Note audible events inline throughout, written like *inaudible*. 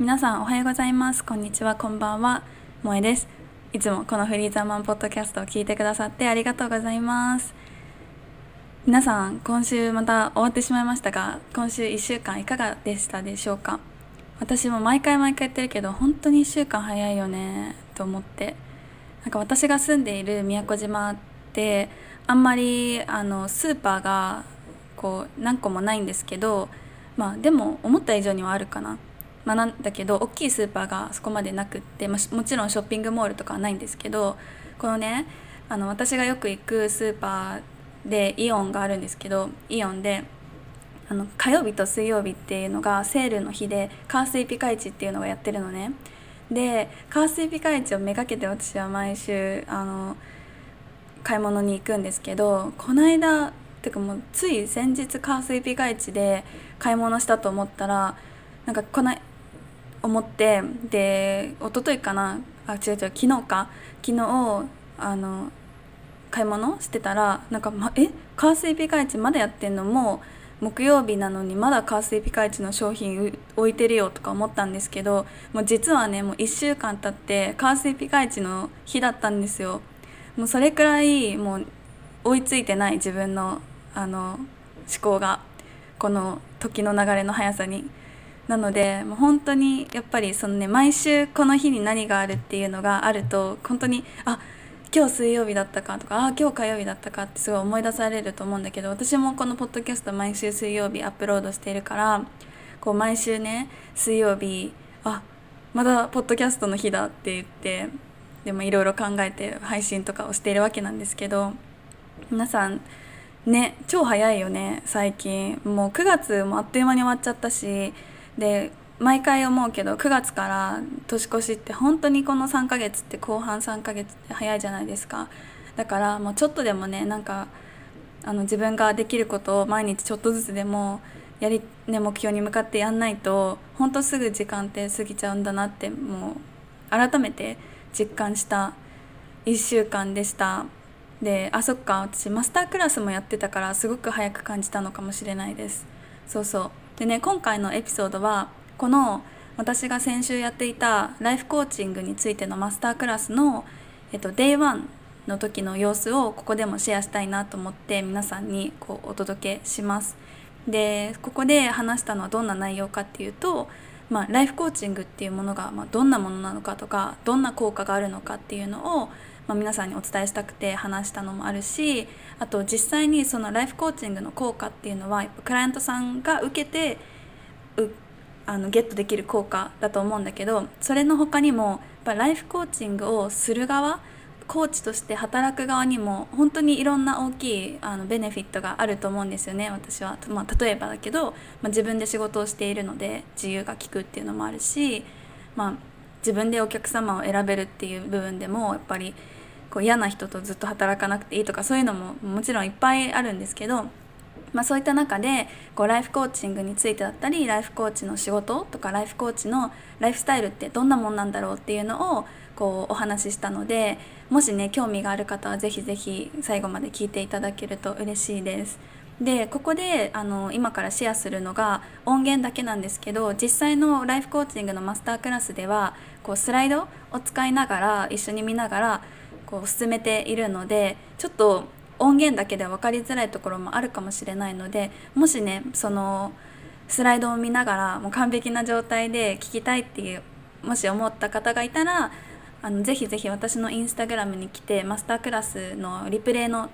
皆さんおはようございます。こんにちは。こんばんは。萌えです。いつもこのフリーザーマンポッドキャストを聞いてくださってありがとうございます。皆さん今週また終わってしまいましたが今週1週間いかがでしたでしょうか？私も毎回毎回言ってるけど本当に1週間早いよねと思って。なんか私が住んでいる宮古島ってあんまりあのスーパーがこう何個もないんですけどまあでも思った以上にはあるかな。まあ、なんだけど大きいスーパーがそこまでなくって、まあ、もちろんショッピングモールとかはないんですけどこのねあの私がよく行くスーパーでイオンがあるんですけどイオンであの火曜日と水曜日っていうのがセールの日でカースイピカイチっていうのがやってるのね。でカースイピカイチをめがけて私は毎週あの買い物に行くんですけどこの間てかもうつい先日カースイピカイチで買い物したと思ったらなんかこの思ってで一昨日かな？あ違う違う昨日か？昨日あの買い物してたらなんか、ま、え？カースイピカイチまだやってんの？もう木曜日なのにまだカースイピカイチの商品置いてるよとか思ったんですけどもう実はねもう1週間経ってカースイピカイチの日だったんですよ。もうそれくらいもう追いついてない自分のあの思考がこの時の流れの速さに。なのでもう本当にやっぱりそのね毎週この日に何があるっていうのがあると本当にあ今日水曜日だったかとかあ今日火曜日だったかってすごい思い出されると思うんだけど私もこのポッドキャスト毎週水曜日アップロードしているからこう毎週ね水曜日あまだポッドキャストの日だって言ってでもいろいろ考えて配信とかをしているわけなんですけど皆さんね超早いよね最近。もう9月もあっという間に終わっちゃったしで毎回思うけど9月から年越しって本当にこの3ヶ月って後半3ヶ月って早いじゃないですか。だからもうちょっとでもねなんかあの自分ができることを毎日ちょっとずつでもやり、ね、目標に向かってやんないと本当すぐ時間って過ぎちゃうんだなってもう改めて実感した1週間でした。であそっか私マスタークラスもやってたからすごく早く感じたのかもしれないです。そうそう。でね今回のエピソードはこの私が先週やっていたライフコーチングについてのマスタークラスの、えっと、Day1 の時の様子をここでもシェアしたいなと思って皆さんにこうお届けします。でここで話したのはどんな内容かっていうと、まあ、ライフコーチングっていうものが、ま、どんなものなのかとかどんな効果があるのかっていうのをまあ、皆さんにお伝えしたくて話したのもあるしあと実際にそのライフコーチングの効果っていうのはやっぱクライアントさんが受けてあのゲットできる効果だと思うんだけどそれの他にもやっぱライフコーチングをする側コーチとして働く側にも本当にいろんな大きいあのベネフィットがあると思うんですよね私は、まあ、例えばだけど、まあ、自分で仕事をしているので自由が利くっていうのもあるし、まあ、自分でお客様を選べるっていう部分でもやっぱりこう嫌な人とずっと働かなくていいとかそういうのももちろんいっぱいあるんですけど、まあ、そういった中でこうライフコーチングについてだったりライフコーチの仕事とかライフコーチのライフスタイルってどんなもんなんだろうっていうのをこうお話ししたのでもしね興味がある方は是非是非最後まで聞いていただけると嬉しいです。でここであの今からシェアするのが音源だけなんですけど実際のライフコーチングのマスタークラスではこうスライドを使いながら一緒に見ながらこう進めているのでちょっと音源だけでは分かりづらいところもあるかもしれないのでもしねそのスライドを見ながらもう完璧な状態で聞きたいっていうもし思った方がいたらあのぜひぜひ私のインスタグラムに来てマスタークラスのリプレイの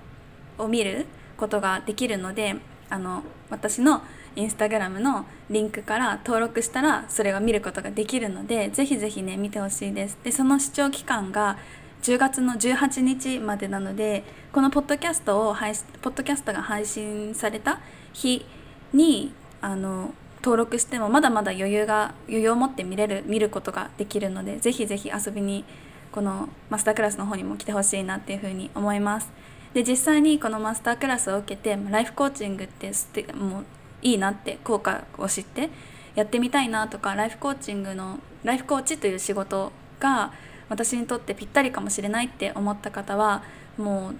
を見ることができるのであの私のインスタグラムのリンクから登録したらそれが見ることができるのでぜひぜひね見てほしいです。でその視聴期間が10月の18日までなのでこのポッドキャストを配ポッドキャストが配信された日にあの登録してもまだまだ余裕が余裕を持って見れる見ることができるのでぜひぜひ遊びにこのマスタークラスの方にも来てほしいなっていうふうに思います。で実際にこのマスタークラスを受けてライフコーチングってもういいなって効果を知ってやってみたいなとかライフコーチングのライフコーチという仕事が私にとってぴったりかもしれないって思った方はも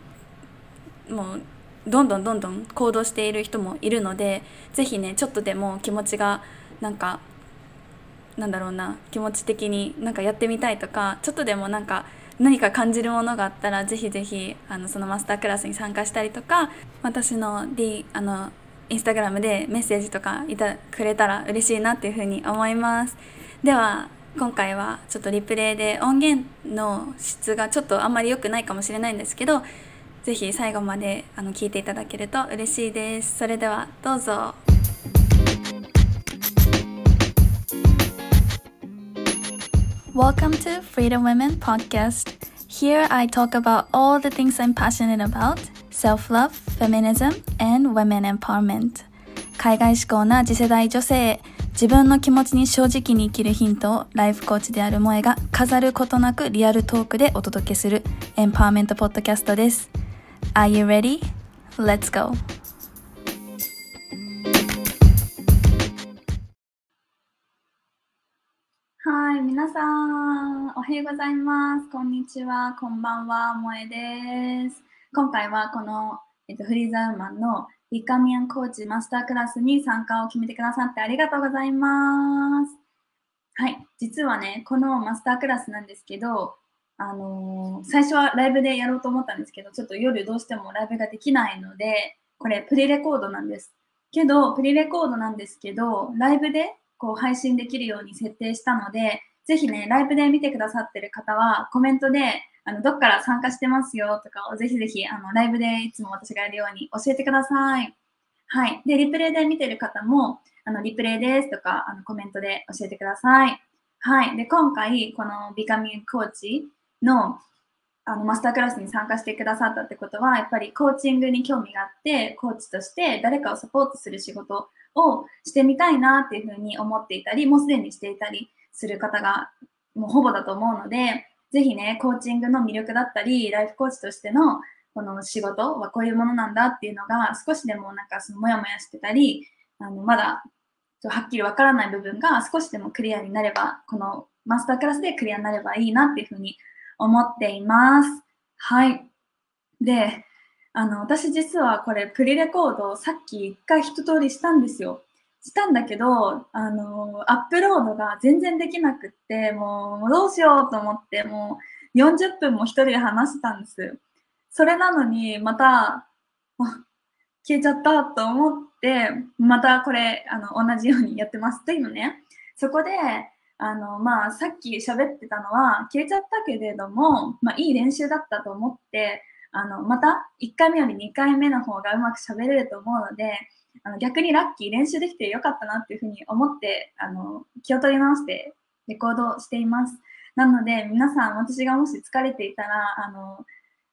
うもうどんどんどんどん行動している人もいるので是非ねちょっとでも気持ちがなんかなんだろうな気持ち的になんかやってみたいとかちょっとでもなんか何か感じるものがあったらぜひぜひあのそのマスタークラスに参加したりとか私の D あのインスタグラムでメッセージとかいたくれたら嬉しいなっていうふうに思います。では今回はちょっとリプレイで音源の質がちょっとあんまり良くないかもしれないんですけどぜひ最後まであの聞いていただけると嬉しいですそれではどうぞ Welcome to Freedom Women Podcast. Here I talk about all the things I'm passionate about self love, feminism, and women empowerment. 海外志向な次世代女性自分の気持ちに正直に生きるヒントをライフコーチである萌えが飾ることなくリアルトークでお届けするエンパワーメントポッドキャストです。Are you ready? Let's go! はい、皆さん、おはようございます。こんにちは、こんばんは、萌えです。今回はこの、えっと、フリーザーマンのビカミアンコーチマスタークラスに参加を決めてくださってありがとうございます。はい、実はね、このマスタークラスなんですけど、あのー、最初はライブでやろうと思ったんですけど、ちょっと夜どうしてもライブができないので、これプリレコードなんです。けど、プリレコードなんですけど、ライブでこう配信できるように設定したので、ぜひね、ライブで見てくださってる方は、コメントで、あの、どっから参加してますよとかをぜひぜひ、あの、ライブでいつも私がやるように教えてください。はい。で、リプレイで見てる方も、あの、リプレイですとか、あの、コメントで教えてください。はい。で、今回、このビカミンコーチの、あの、マスタークラスに参加してくださったってことは、やっぱりコーチングに興味があって、コーチとして誰かをサポートする仕事をしてみたいなっていうふうに思っていたり、もうすでにしていたりする方がもうほぼだと思うので、ぜひね、コーチングの魅力だったり、ライフコーチとしてのこの仕事はこういうものなんだっていうのが少しでもなんかそのモヤモヤしてたり、あのまだはっきりわからない部分が少しでもクリアになれば、このマスタークラスでクリアになればいいなっていうふうに思っています。はい。で、あの、私実はこれプリレコードをさっき一回一通りしたんですよ。したんだけど、あの、アップロードが全然できなくって、もうどうしようと思って、もう40分も一人で話したんです。それなのに、また、消えちゃったと思って、またこれ、あの、同じようにやってます。というのね、そこで、あの、まあ、さっき喋ってたのは、消えちゃったけれども、まあ、いい練習だったと思って、あの、また1回目より2回目の方がうまく喋れると思うので、あの逆にラッキー練習できてよかったなっていうふうに思ってあの気を取り直してレコードしています。なので皆さん私がもし疲れていたらあの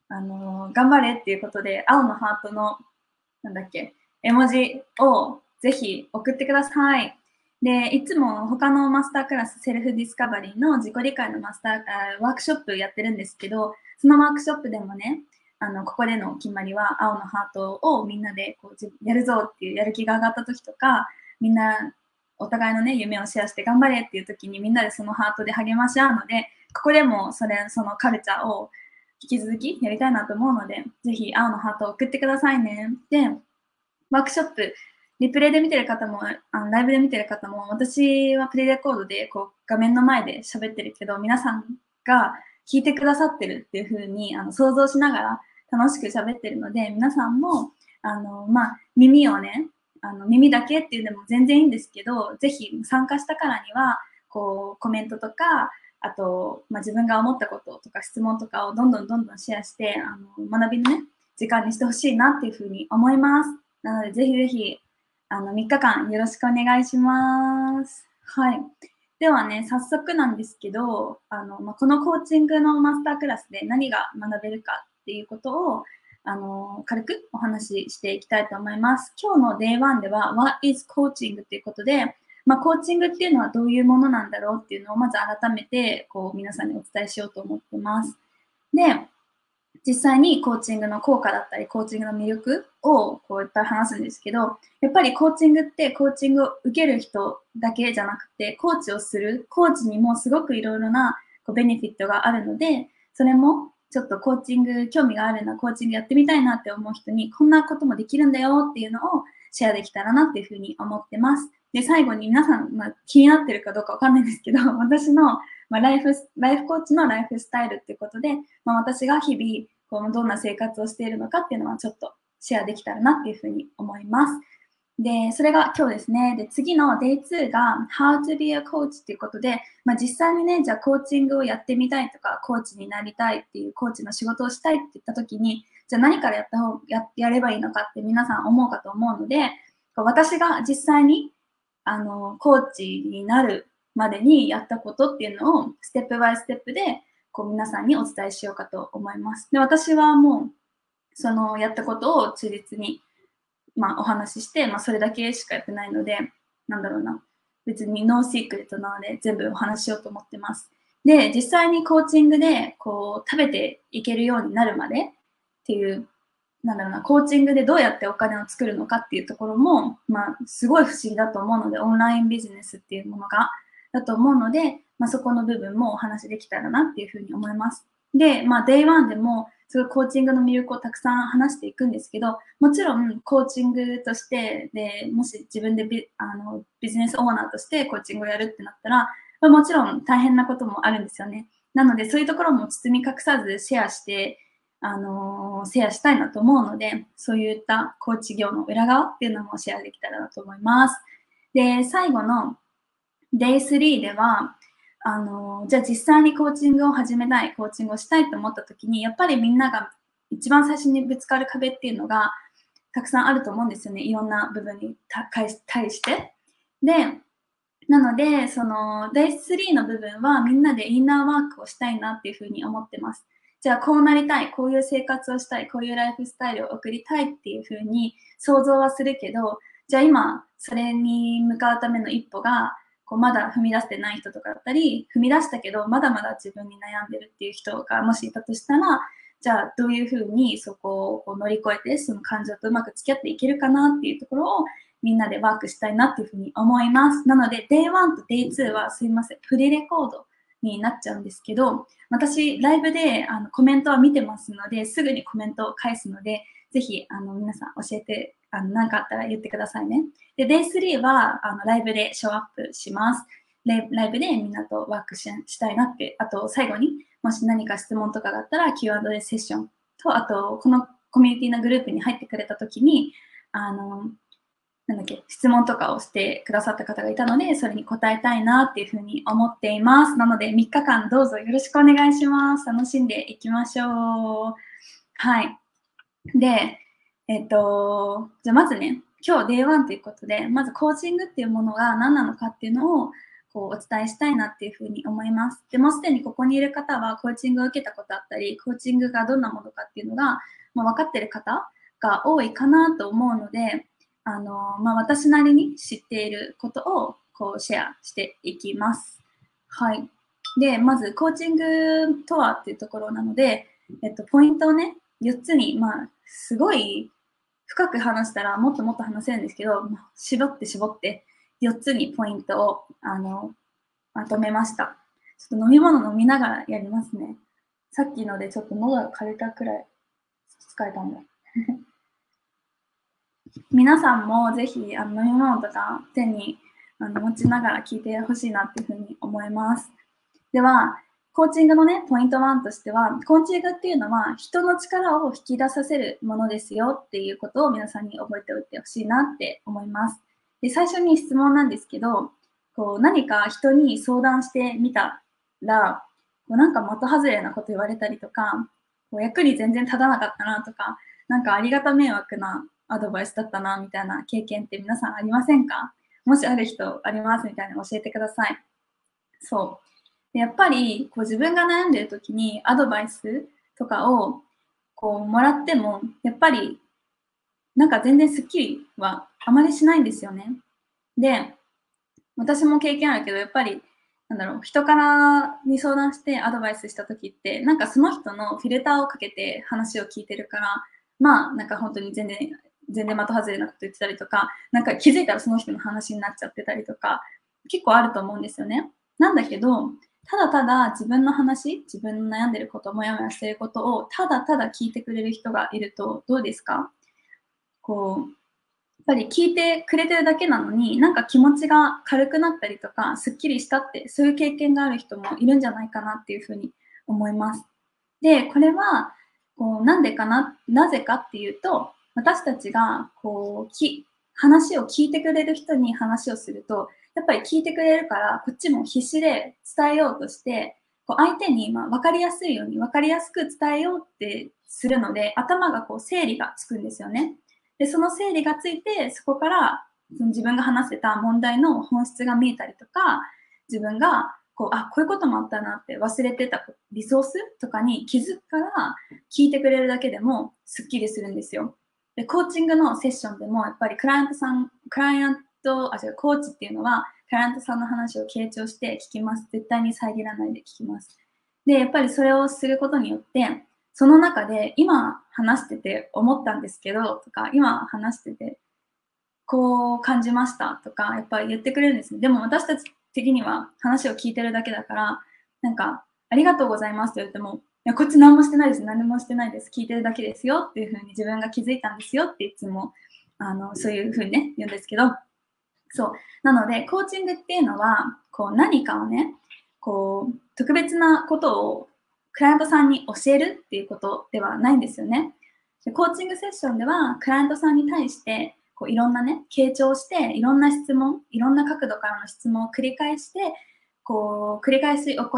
あの頑張れっていうことで青のハートのなんだっけ絵文字をぜひ送ってください。で、いつも他のマスタークラス、 self discovery の自己理解のマスターワークショップやってるんですけど、そのワークショップでもね、あのここでの決まりは青のハートをみんなでこうやるぞっていうやる気が上がった時とかみんなお互いのね夢をシェアして頑張れっていう時にみんなでそのハートで励まし合うのでここでもそれそのカルチャーを引き続きやりたいなと思うのでぜひ青のハートを送ってくださいね。でワークショップリプレイで見てる方もあのライブで見てる方も私はプレイレコードでこう画面の前で喋ってるけど皆さんが聞いてくださってるっていう風にあに想像しながら楽しく喋ってるので、皆さんも、あの、まあ、耳をね、あの耳だけっていうのも全然いいんですけど、ぜひ参加したからには、こう、コメントとか、あと、まあ、自分が思ったこととか質問とかをどんどんどんどんシェアして、あの学びのね、時間にしてほしいなっていうふうに思います。なので、ぜひぜひ、あの、3日間よろしくお願いします。はい。ではね、早速なんですけど、あの、まあ、このコーチングのマスタークラスで何が学べるかっていうことをあの軽くお話ししていきたいと思います。今日の Day1 では What is Coaching? っていうことで、まあ、コーチングっていうのはどういうものなんだろうっていうのをまず改めてこう皆さんにお伝えしようと思ってます。で、実際にコーチングの効果だったり、コーチングの魅力をこういっぱい話すんですけど、やっぱりコーチングってコーチングを受ける人だけじゃなくて、コーチをするコーチにもすごくいろいろなこうベネフィットがあるので、それもちょっとコーチング興味があるな、コーチングやってみたいなって思う人に、こんなこともできるんだよっていうのをシェアできたらなっていうふうに思ってます。で、最後に皆さん、まあ、気になってるかどうかわかんないんですけど、*laughs* 私の、まあ、ライフ、ライフコーチのライフスタイルっていうことで、まあ、私が日々、このどんな生活をしているのかっていうのはちょっとシェアできたらなっていうふうに思います。で、それが今日ですね。で、次の Day2 が How to be a coach っていうことで、まあ、実際にね、じゃあコーチングをやってみたいとか、コーチになりたいっていうコーチの仕事をしたいって言った時に、じゃあ何からやった方ややればいいのかって皆さん思うかと思うので、私が実際にあのコーチになるまでにやったことっていうのを step by step でこう皆さんにお伝えしようかと思います。で私はもうそのやったことを忠実に、まあ、お話しして、まあ、それだけしかやってないので、なんだろうな、別に no secret なので全部お話しようと思ってます。で、実際にコーチングでこう食べていけるようになるまでっていう、なんだろうな、コーチングでどうやってお金を作るのかっていうところも、まあ、すごい不思議だと思うので、オンラインビジネスっていうものが、だと思うので、まあ、そこの部分もお話できたらなっていうふうに思います。で、まあ、Day1 でも、すごいコーチングの魅力をたくさん話していくんですけど、もちろんコーチングとして、で、もし自分でビあのビジネスオーナーとしてコーチングをやるってなったら、まあ、もちろん大変なこともあるんですよね。なので、そういうところも包み隠さずシェアして、あのー、シェアしたいなと思うので、そういったコーチ業の裏側っていうのもシェアできたらなと思います。で、最後の Day3 では、あのじゃあ実際にコーチングを始めたいコーチングをしたいと思った時にやっぱりみんなが一番最初にぶつかる壁っていうのがたくさんあると思うんですよねいろんな部分に対して。でなのでその第3の部分はみんなでインナーワークをしたいなっていうふうに思ってます。じゃあこうなりたい、こういう生活をしたい、こういうライフスタイルを送りたいっていうふうに想像はするけど、じゃあ今それに向かうための一歩がこうまだ踏み出してない人とかだったり、踏み出したけど、まだまだ自分に悩んでるっていう人がもしいたとしたら、じゃあどういうふうにそこをこう乗り越えて、その感情とうまく付き合っていけるかなっていうところをみんなでワークしたいなっていうふうに思います。なので、Day1 と Day2 はすいません、プレレコードになっちゃうんですけど、私、ライブであのコメントは見てますので、すぐにコメントを返すので、ぜひあの皆さん教えてあの何かあったら言ってくださいね。で、Day3 はあのライブでショーアップします。ライブでみんなとワークししたいなって、あと最後にもし何か質問とかがあったら Q&A セッションと、あとこのコミュニティのグループに入ってくれた時に、あの、なんだっけ、質問とかをしてくださった方がいたので、それに答えたいなっていうふうに思っています。なので、3日間どうぞよろしくお願いします。楽しんでいきましょう。はい。で、えっと、じゃあまずね、今日 Day1 ということで、まずコーチングっていうものが何なのかっていうのをこうお伝えしたいなっていうふうに思います。でもすでにここにいる方はコーチングを受けたことあったり、コーチングがどんなものかっていうのが、まあ、分かってる方が多いかなと思うので、あのまあ、私なりに知っていることをこうシェアしていきます。はい。で、まずコーチングとはっていうところなので、えっと、ポイントをね、4つに、まあ、すごい深く話したらもっともっと話せるんですけど、絞って絞って4つにポイントをあのまとめました。ちょっと飲み物飲みながらやりますね。さっきのでちょっと喉が枯れたくらい疲れたんだ。*laughs* 皆さんもぜひあの飲み物とか手にあの持ちながら聞いてほしいなっていうふうに思います。では、コーチングのね、ポイント1としては、コーチングっていうのは人の力を引き出させるものですよっていうことを皆さんに覚えておいてほしいなって思います。で、最初に質問なんですけど、こう何か人に相談してみたら、こうなんか的外れなこと言われたりとか、こう役に全然立たなかったなとか、なんかありがた迷惑なアドバイスだったなみたいな経験って皆さんありませんか？もしある人ありますみたいな教えてください。そう。でやっぱりこう自分が悩んでる時にアドバイスとかをこうもらってもやっぱりなんか全然スッキリはあまりしないんですよね。で、私も経験あるけどやっぱりなんだろう人からに相談してアドバイスした時ってなんかその人のフィルターをかけて話を聞いてるからまあなんか本当に全然全然的外れなこと言ってたりとかなんか気づいたらその人の話になっちゃってたりとか結構あると思うんですよね。なんだけどただただ自分の話、自分の悩んでること、もやもやしてることをただただ聞いてくれる人がいるとどうですか？こう、やっぱり聞いてくれてるだけなのになんか気持ちが軽くなったりとかすっきりしたってそういう経験がある人もいるんじゃないかなっていうふうに思います。でこれはこうなんでかななぜかっていうと私たちがこうき話を聞いてくれる人に話をするとやっぱり聞いてくれるからこっちも必死で伝えようとしてこう相手にまあ分かりやすいように分かりやすく伝えようってするので頭がこう整理がつくんですよね。で、その整理がついて、そこからその自分が話せた問題の本質が見えたりとか、自分がこう、あ、こういうこともあったなって忘れてたリソースとかに気づくから聞いてくれるだけでもすっきりするんですよ。で、コーチングのセッションでもやっぱりクライアントさん、クライアントト、あ、違う、コーチっていうのはクライアントさんの話を傾聴して聞きます。絶対に遮らないで聞きます。で、やっぱりそれをすることによって、その中で今話してて思ったんですけどとか今話しててこう感じましたとかやっぱり言ってくれるんですねでも私たち的には話を聞いてるだけだからなんかありがとうございますと言ってもいやこっち何もしてないです何もしてないです聞いてるだけですよっていうふうに自分が気づいたんですよっていつもあのそういうふうにね言うんですけどそうなのでコーチングっていうのはこう何かをねこう特別なことをクライアントさんに教えるっていうことではないんですよね。でコーチングセッションでは、クライアントさんに対して、こういろんなね、傾聴して、いろんな質問、いろんな角度からの質問を繰り返して、こう、繰り返し行う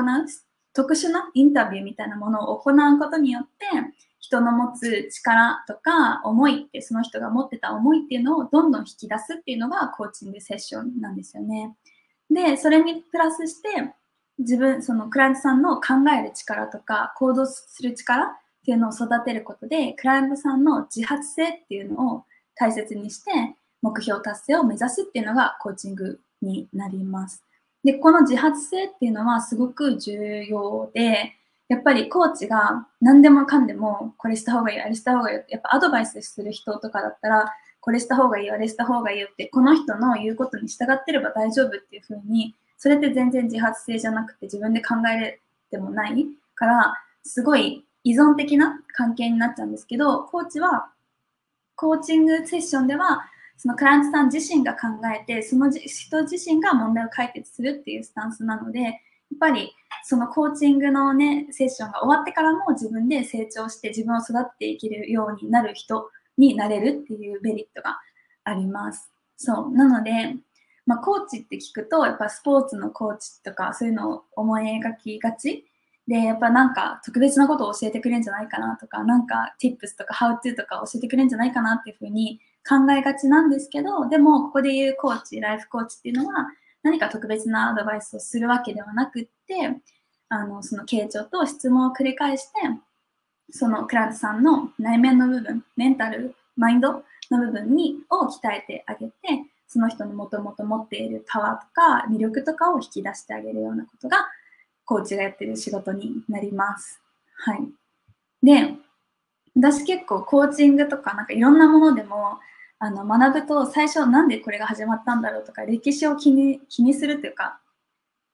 特殊なインタビューみたいなものを行うことによって、人の持つ力とか思いってその人が持ってた思いっていうのをどんどん引き出すっていうのがコーチングセッションなんですよね。で、それにプラスして自分、そのクライアントさんの考える力とか行動する力っていうのを育てることで、クライアントさんの自発性っていうのを大切にして、目標達成を目指すっていうのがコーチングになります。で、この自発性っていうのはすごく重要で、やっぱりコーチが何でもかんでもこれした方がいい、あれした方がいいやっぱアドバイスする人とかだったら、これした方がいい、あれした方がいいよって、この人の言うことに従ってれば大丈夫っていうふうにそれって全然自発性じゃなくて自分で考えれてもないから、すごい依存的な関係になっちゃうんですけど、コーチは、コーチングセッションでは、そのクライアントさん自身が考えて、その人自身が問題を解決するっていうスタンスなので、やっぱりそのコーチングのね、セッションが終わってからも自分で成長して自分を育っていけるようになる人になれるっていうメリットがあります。そう。なので、まあ、コーチって聞くと、やっぱスポーツのコーチとか、そういうのを思い描きがちで、やっぱなんか特別なことを教えてくれるんじゃないかなとか、なんか tips とか how to とか教えてくれるんじゃないかなっていうふうに考えがちなんですけど、でもここで言うコーチ、ライフコーチっていうのは何か特別なアドバイスをするわけではなくって、あの、その傾聴と質問を繰り返して、そのクライアントさんの内面の部分、メンタル、マインドの部分にを鍛えてあげて、その人のもともと持っているパワーとか魅力とかを引き出してあげるようなことが、コーチがやってる仕事になります。はい。で、私結構コーチングとかなんかいろんなものでもあの学ぶと最初なんでこれが始まったんだろうとか歴史を気に気にするというか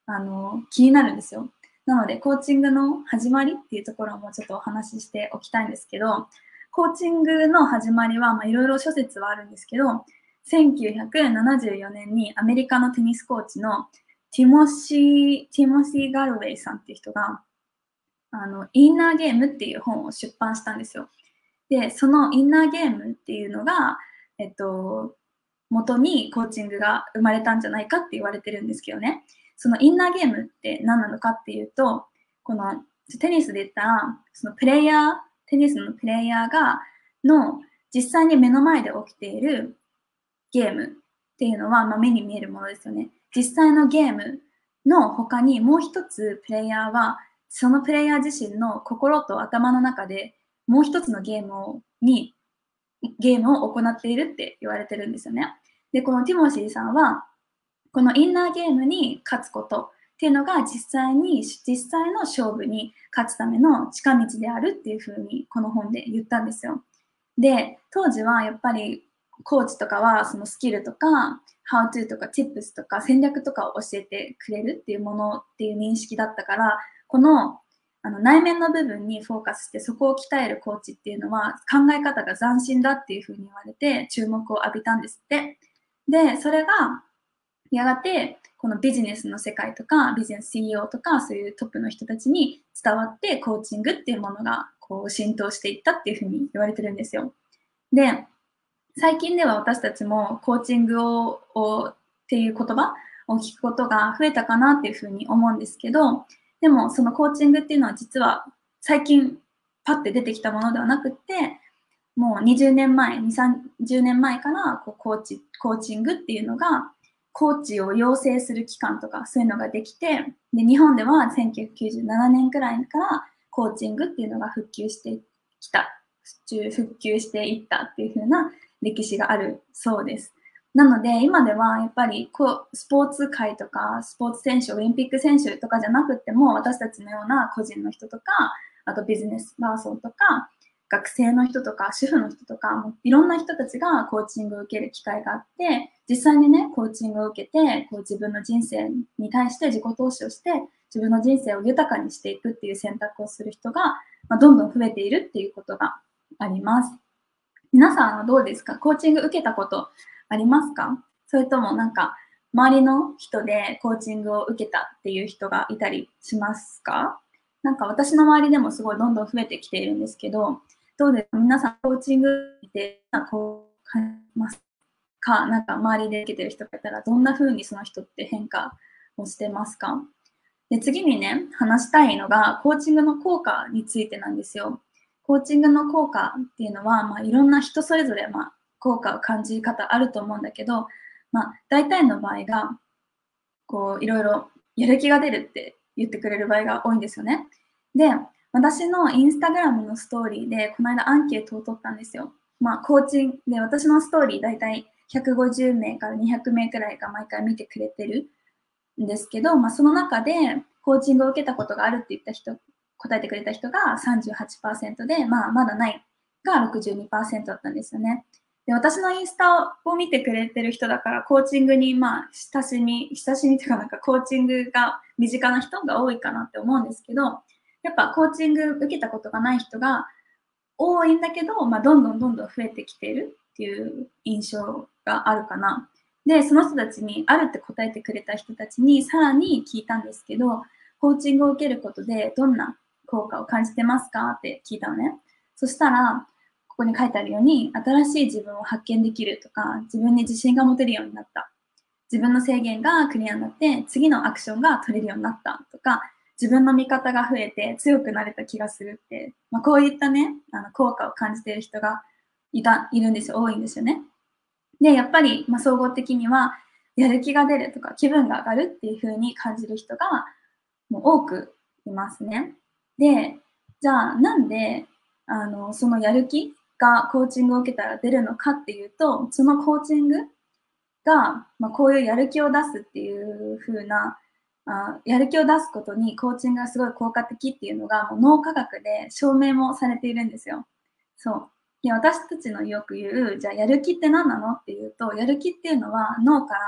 あの気になるんですよ。なのでコーチングの始まりっていうところもちょっとお話ししておきたいんですけどコーチングの始まりはいろいろ諸説はあるんですけど1974年にアメリカのテニスコーチのティモシー・ティモシー・ガルウェイさんっていう人があのインナーゲームっていう本を出版したんですよ。で、そのインナーゲームっていうのが、えっと、元にコーチングが生まれたんじゃないかって言われてるんですけどね。そのインナーゲームって何なのかっていうと、このテニスで言ったら、そのプレイヤー、テニスのプレイヤーが、の実際に目の前で起きているゲームっていうのは、まあ、目に見えるものですよね。実際のゲームの他にもう一つプレイヤーは、そのプレイヤー自身の心と頭の中でもう一つのゲームをにゲームを行っているって言われてるんですよね。で、このティモシーさんは、このインナーゲームに勝つことっていうのが実際に、実際の勝負に勝つための近道であるっていうふうにこの本で言ったんですよ。で、当時はやっぱりコーチとかはそのスキルとか、How to とか Tips とか戦略とかを教えてくれるっていうものっていう認識だったから、このあの内面の部分にフォーカスしてそこを鍛えるコーチっていうのは考え方が斬新だっていうふうに言われて注目を浴びたんですって。で、それがやがてこのビジネスの世界とかビジネス CEO とかそういうトップの人たちに伝わってコーチングっていうものがこう浸透していったっていうふうに言われてるんですよ。で、最近では私たちもコーチングををっていう言葉を聞くことが増えたかなっていうふうに思うんですけど、でもそのコーチングっていうのは実は最近パッて出てきたものではなくて、もう20年前、2、30年前からこうコーチコーチングっていうのが、コーチを養成する機関とかそういうのができて、で日本では1997年くらいからコーチングっていうのが復旧してきた、復旧していったっていう風な歴史があるそうです。なので、今ではやっぱりこうスポーツ界とか、スポーツ選手、オリンピック選手とかじゃなくても、私たちのような個人の人とか、あとビジネスパーソンとか、学生の人とか、主婦の人とか、もういろんな人たちがコーチングを受ける機会があって、実際にね、コーチングを受けて、こう自分の人生に対して自己投資をして、自分の人生を豊かにしていくっていう選択をする人が、まあ、どんどん増えているっていうことがあります。皆さんはどうですか？コーチング受けたことありますか？それともなんか周りの人でコーチングを受けたっていう人がいたりしますか？なんか私の周りでもすごいどんどん増えてきているんですけど、どうですか？皆さんコーチングってこう感じますか？なんか周りで受けてる人がいたらどんな風にその人って変化をしてますか？で次にね、話したいのがコーチングの効果についてなんですよ。コーチングの効果っていうのは、まあ、いろんな人それぞれ、まあ、効果を感じ方あると思うんだけど、まあ、大体の場合が、こう、いろいろやる気が出るって言ってくれる場合が多いんですよね。で、私のインスタグラムのストーリーで、この間アンケートを取ったんですよ。まあ、コーチングで、私のストーリー大体150名から200名くらいが毎回見てくれてるんですけど、まあ、その中でコーチングを受けたことがあるって言った人、答えてくれた人が38%で、まあ、まだないが62%だったんですよね。で、私のインスタを見てくれてる人だから、コーチングに、まあ、親しみ、親しみというかなんか、コーチングが身近な人が多いかなって思うんですけど、やっぱコーチング受けたことがない人が多いんだけど、まあ、どんどんどんどん増えてきてるっていう印象があるかな。で、その人たちに、あるって答えてくれた人たちにさらに聞いたんですけど、コーチングを受けることでどんな効果を感じてますか？って聞いたのね。そしたら、ここに書いてあるように、新しい自分を発見できるとか、自分に自信が持てるようになった。自分の制限がクリアになって、次のアクションが取れるようになったとか、自分の味方が増えて強くなれた気がするって、まあ、こういったね、あの効果を感じている人がいたいるんですよ、多いんですよね。で、やっぱり、まあ、総合的には、やる気が出るとか気分が上がるっていう風に感じる人がもう多くいますね。で、じゃあなんであのそのやる気がコーチングを受けたら出るのかっていうと、そのコーチングが、まあ、こういうやる気を出すっていう風なあやる気を出すことにコーチングがすごい効果的っていうのがもう脳科学で証明もされているんですよ。そう。で私たちのよく言う、じゃあやる気って何なのっていうと、やる気っていうのは脳から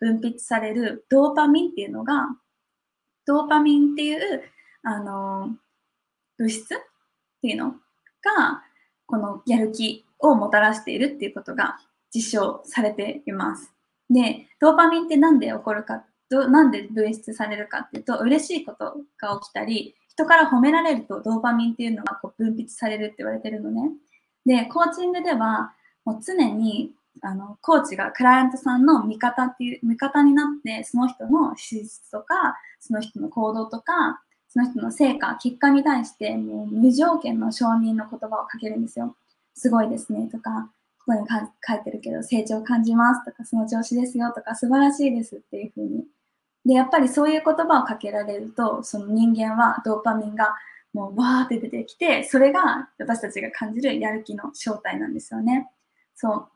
分泌されるドーパミンっていうのが、ドーパミンっていう、あの、物質っていうのが、このやる気をもたらしているっていうことが実証されています。で、ドーパミンって何で起こるかどなんで分泌されるかっていうと、嬉しいことが起きたり、人から褒められるとドーパミンっていうのがこう分泌されるって言われてるのね。で、コーチングでは、もう常にあのコーチがクライアントさんの味方っていう、味方になって、その人の資質とか、その人の行動とか、その人の成果、結果に対して、もう無条件の承認の言葉をかけるんですよ。すごいですねとか、ここに書いてるけど、成長を感じますとか、その調子ですよとか、素晴らしいですっていうふうにで、やっぱりそういう言葉をかけられると、その人間はドーパミンがもうわーって出てきて、それが私たちが感じるやる気の正体なんですよね。そ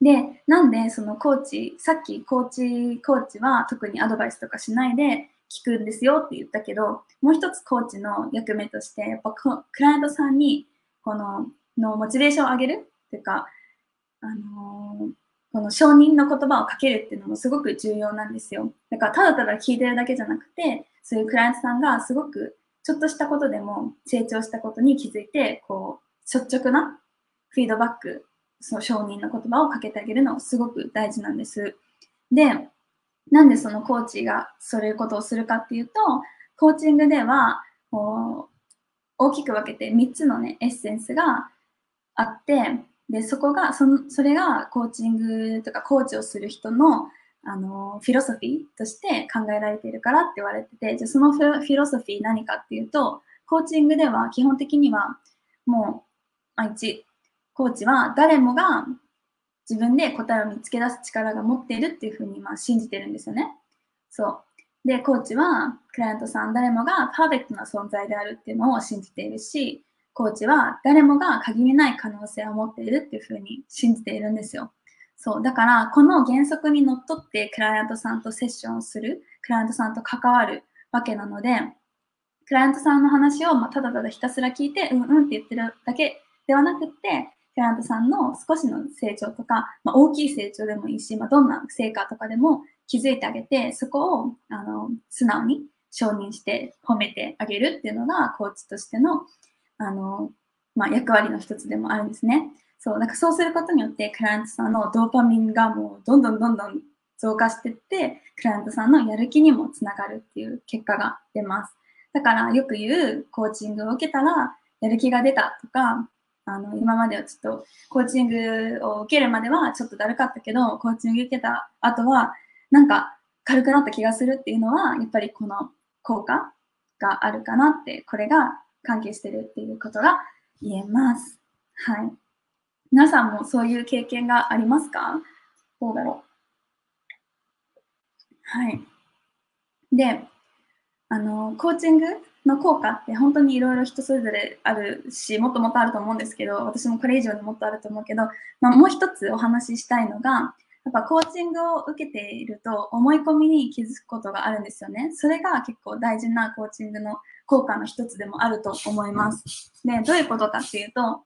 う。で、なんでそのコーチ、さっきコーチ、コーチは特にアドバイスとかしないで聞くんですよって言ったけど、もう一つコーチの役目として、やっぱクライアントさんにこののモチベーションを上げるっていうか、あのーこの承認の言葉をかけるっていうのもすごく重要なんですよ。だからただただ聞いてるだけじゃなくて、そういうクライアントさんがすごくちょっとしたことでも成長したことに気づいて、こう、率直なフィードバック、その承認の言葉をかけてあげるのすごく大事なんです。で、なんでそのコーチがそういうことをするかっていうと、コーチングでは、こう大きく分けて3つのね、エッセンスがあって、で、そこが、そのそれがコーチングとかコーチをする人のあのフィロソフィーとして考えられているからって言われてて、じゃそのフィロソフィー何かっていうと、コーチングでは基本的にはもう、まあ、1、コーチは誰もが自分で答えを見つけ出す力が持っているっていうふうにまあ信じてるんですよね。そう。で、コーチはクライアントさん誰もがパーフェクトな存在であるっていうのを信じているし、コーチは誰もが限りない可能性を持っているっていうふうに信じているんですよ。そう。だから、この原則にのっとってクライアントさんとセッションをする、クライアントさんと関わるわけなので、クライアントさんの話を、ま、ただただひたすら聞いて、うんうんって言ってるだけではなくって、クライアントさんの少しの成長とか、まあ、大きい成長でもいいし、まあ、どんな成果とかでも気づいてあげて、そこをあの素直に承認して褒めてあげるっていうのが、コーチとしてのあの、まあ、役割の一つでもあるんですね。そう、なんかそうすることによって、クライアントさんのドーパミンがもうどんどんどんどん増加していって、クライアントさんのやる気にもつながるっていう結果が出ます。だからよく言うコーチングを受けたらやる気が出たとか、あの今まではちょっとコーチングを受けるまではちょっとだるかったけど、コーチング受けた後はなんか軽くなった気がするっていうのは、やっぱりこの効果があるかなって、これが関係してるっていうことが言えます。はい。皆さんもそういう経験がありますか？どうだろう？はい。で、あの、コーチングの効果って本当にいろいろ人それぞれあるし、もっともっとあると思うんですけど、私もこれ以上にもっとあると思うけど、まあ、もう一つお話ししたいのが、やっぱコーチングを受けていると思い込みに気づくことがあるんですよね。それが結構大事なコーチングの効果の一つでもあると思います。で、どういうことかっていうと、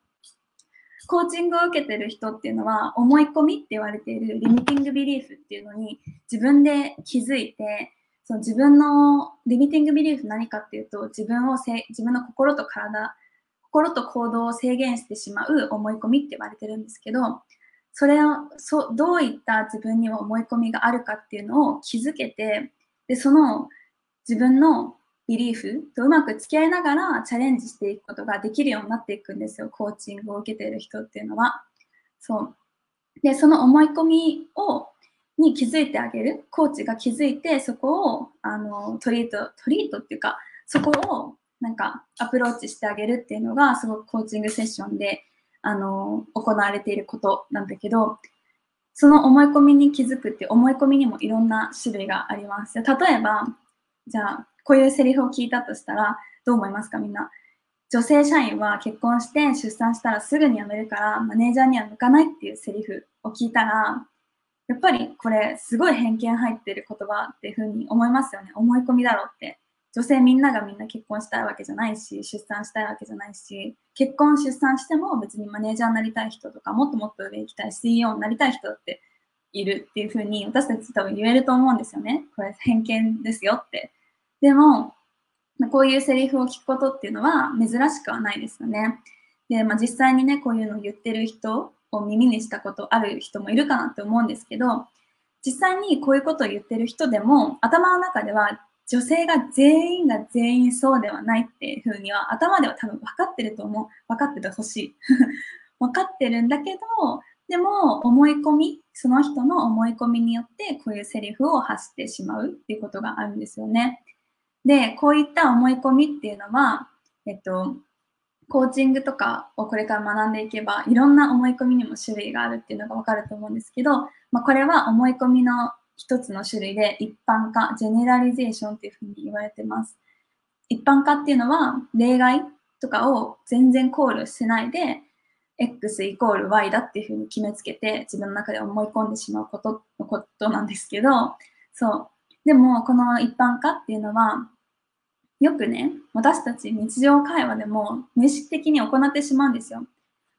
コーチングを受けてる人っていうのは思い込みって言われているリミティングビリーフっていうのに自分で気づいてその自分のリミティングビリーフ何かっていうと自分をせ自分の心と体心と行動を制限してしまう思い込みって言われてるんですけどそれをそどういった自分には思い込みがあるかっていうのを気づけてでその自分のビリーフとうまく付き合いながらチャレンジしていくことができるようになっていくんですよ。コーチングを受けている人っていうのは。そう。で、その思い込みを、に気づいてあげる。コーチが気づいて、そこを、あの、トリート、トリートっていうか、そこを、なんか、アプローチしてあげるっていうのが、すごくコーチングセッションで、あの、行われていることなんだけど、その思い込みに気づくって思い込みにもいろんな種類があります。例えば、じゃあ、こういうセリフを聞いたとしたら、どう思いますかみんな。女性社員は結婚して出産したらすぐに辞めるからマネージャーには向かないっていうセリフを聞いたら、やっぱりこれすごい偏見入ってる言葉っていうふうに思いますよね。思い込みだろうって。女性みんながみんな結婚したいわけじゃないし、出産したいわけじゃないし、結婚、出産しても別にマネージャーになりたい人とか、もっともっと上行きたい CEO になりたい人っているっていうふうに私たち多分言えると思うんですよね。これ偏見ですよって。でも、こういうセリフを聞くことっていうのは珍しくはないですよね。で、まあ、実際にね、こういうのを言ってる人を耳にしたことある人もいるかなって思うんですけど、実際にこういうことを言ってる人でも、頭の中では女性が全員が全員そうではないっていうふうには、頭では多分分かってると思う。分かっててほしい。*laughs* 分かってるんだけど、でも思い込み、その人の思い込みによってこういうセリフを発してしまうっていうことがあるんですよね。で、こういった思い込みっていうのは、えっと、コーチングとかをこれから学んでいけば、いろんな思い込みにも種類があるっていうのがわかると思うんですけど、まあ、これは思い込みの一つの種類で一般化、ジェネラリゼーションっていうふうに言われてます。一般化っていうのは例外とかを全然考慮してないで、X イコール Y だっていうふうに決めつけて自分の中で思い込んでしまうことのことなんですけど、そう。でも、この一般化っていうのは、よくね、私たち日常会話でも無意識的に行ってしまうんですよ。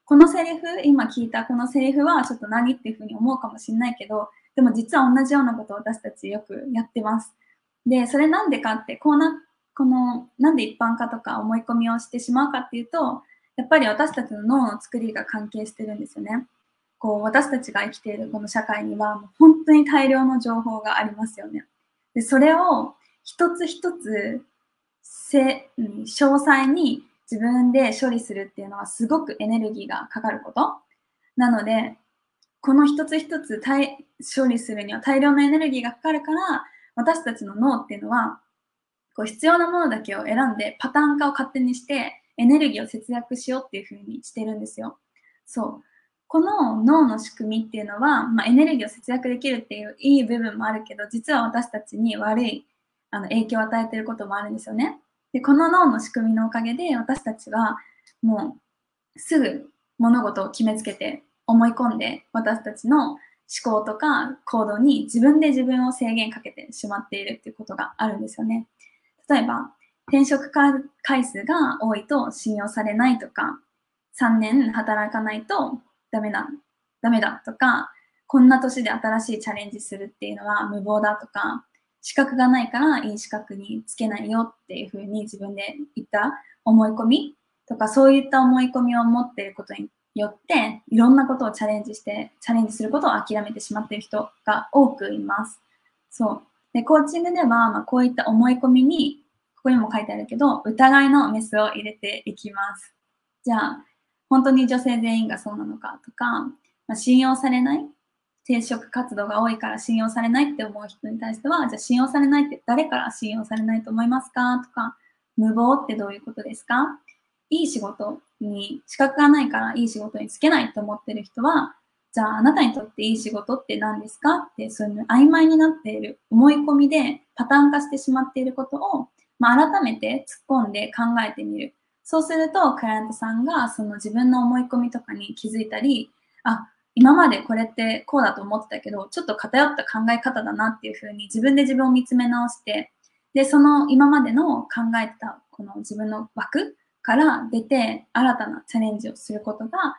このセリフ、今聞いたこのセリフはちょっと何っていうふうに思うかもしれないけど、でも実は同じようなことを私たちよくやってます。で、それなんでかって、こうな、このの、なんで一般化とか思い込みをしてしまうかっていうと、やっぱり私たちの脳の作りが関係してるんですよね。こう、私たちが生きているこの社会には、もう本当に大量の情報がありますよね。で、それを一つ一つ、せ、詳細に自分で処理するっていうのはすごくエネルギーがかかること。なので、この一つ一つ処理するには大量のエネルギーがかかるから、私たちの脳っていうのは、こう必要なものだけを選んでパターン化を勝手にしてエネルギーを節約しようっていう風にしてるんですよ。そう。この脳の仕組みっていうのは、まあ、エネルギーを節約できるっていういい部分もあるけど、実は私たちに悪いあの影響を与えてることもあるんですよね。で、この脳の仕組みのおかげで私たちはもうすぐ物事を決めつけて思い込んで私たちの思考とか行動に自分で自分を制限かけてしまっているっていうことがあるんですよね。例えば、転職回数が多いと信用されないとか、3年働かないとダメだ、ダメだとか、こんな年で新しいチャレンジするっていうのは無謀だとか、資格がないからいい資格につけないよっていうふうに自分で言った思い込みとか、そういった思い込みを持っていることによって、いろんなことをチャレンジして、チャレンジすることを諦めてしまっている人が多くいます。そう。で、コーチングでは、まあ、こういった思い込みに、ここにも書いてあるけど、疑いのメスを入れていきます。じゃあ、本当に女性全員がそうなのかとか、まあ、信用されない転職活動が多いから信用されないって思う人に対しては、じゃあ信用されないって誰から信用されないと思いますか？とか、無謀ってどういうことですか？いい仕事に資格がないからいい仕事に就けないと思ってる人は、じゃああなたにとっていい仕事って何ですか？って、そういう曖昧になっている思い込みでパターン化してしまっていることを、まあ、改めて突っ込んで考えてみる。そうすると、クライアントさんがその自分の思い込みとかに気づいたり、あ、今までこれってこうだと思ってたけど、ちょっと偏った考え方だなっていうふうに自分で自分を見つめ直して、で、その今までの考えてたこの自分の枠から出て新たなチャレンジをすることが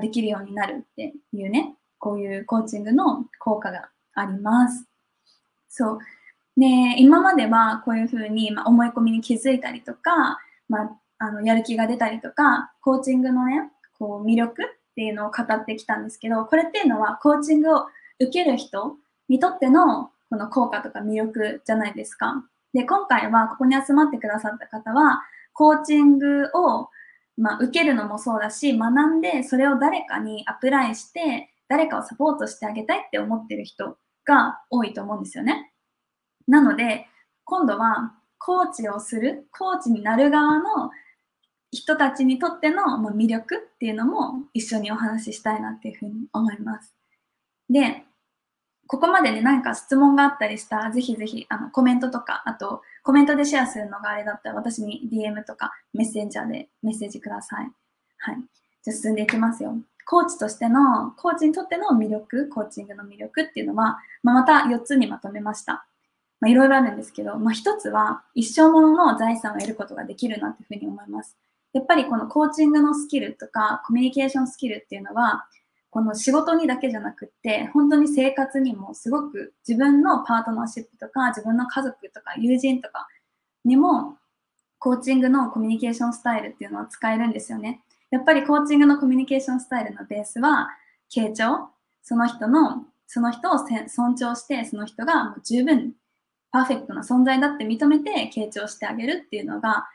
できるようになるっていうね、こういうコーチングの効果があります。そう。で、今まではこういうふうに、ま思い込みに気づいたりとか、まあ、あのやる気が出たりとか、コーチングのね、こう魅力っていうのを語ってきたんですけど、これっていうのはコーチングを受ける人にとってのこの効果とか魅力じゃないですか。で、今回はここに集まってくださった方は、コーチングをまあ、受けるのもそうだし、学んで、それを誰かにアプライして、誰かをサポートしてあげたいって思ってる人が多いと思うんですよね。なので、今度は、コーチをする、コーチになる側の人たちにとっての魅力っていうのも一緒にお話ししたいなっていうふうに思います。で、ここまでね、何か質問があったりしたら、ぜひぜひ、あの、コメントとか、あと、コメントでシェアするのがあれだったら、私に DM とかメッセンジャーでメッセージください。はい。じゃ進んでいきますよ。コーチとしての、コーチにとっての魅力、コーチングの魅力っていうのは、まあ、また4つにまとめました。まあ、いろいろあるんですけど、まあ、1つは、一生ものの財産を得ることができるなっていうふうに思います。やっぱりこのコーチングのスキルとか、コミュニケーションスキルっていうのは、この仕事にだけじゃなくって、本当に生活にもすごく自分のパートナーシップとか、自分の家族とか友人とかにも、コーチングのコミュニケーションスタイルっていうのは使えるんですよね。やっぱりコーチングのコミュニケーションスタイルのベースは、傾聴、その人の、その人を尊重して、その人がもう十分パーフェクトな存在だって認めて傾聴してあげるっていうのが、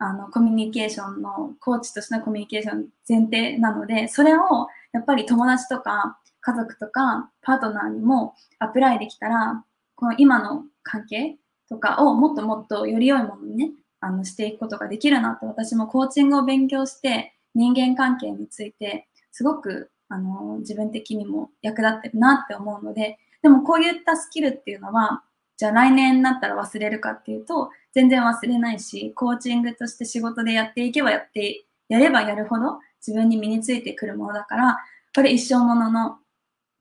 あの、コミュニケーションの、コーチとしてのコミュニケーション前提なので、それをやっぱり友達とか家族とかパートナーにもアプライできたら、この今の関係とかをもっともっとより良いものにね、あのしていくことができるなと私もコーチングを勉強して人間関係についてすごくあの自分的にも役立ってるなって思うので、でもこういったスキルっていうのは、じゃあ来年になったら忘れるかっていうと、全然忘れないし、コーチングとして仕事でやっていけばやって、やればやるほど自分に身についてくるものだから、これ一生ものの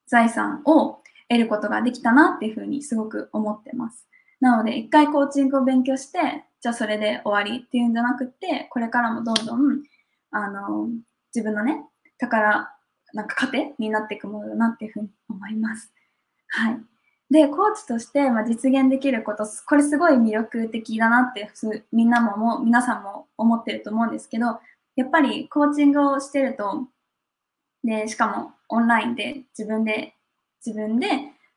財産を得ることができたなっていうふうにすごく思ってます。なので、一回コーチングを勉強して、じゃあそれで終わりっていうんじゃなくって、これからもどんどん、あの、自分のね、宝、なんか糧になっていくものだなっていうふうに思います。はい。で、コーチとして、ま、実現できること、これすごい魅力的だなってみんなもも、皆さんも思ってると思うんですけど、やっぱりコーチングをしてると、で、しかもオンラインで自分で、自分で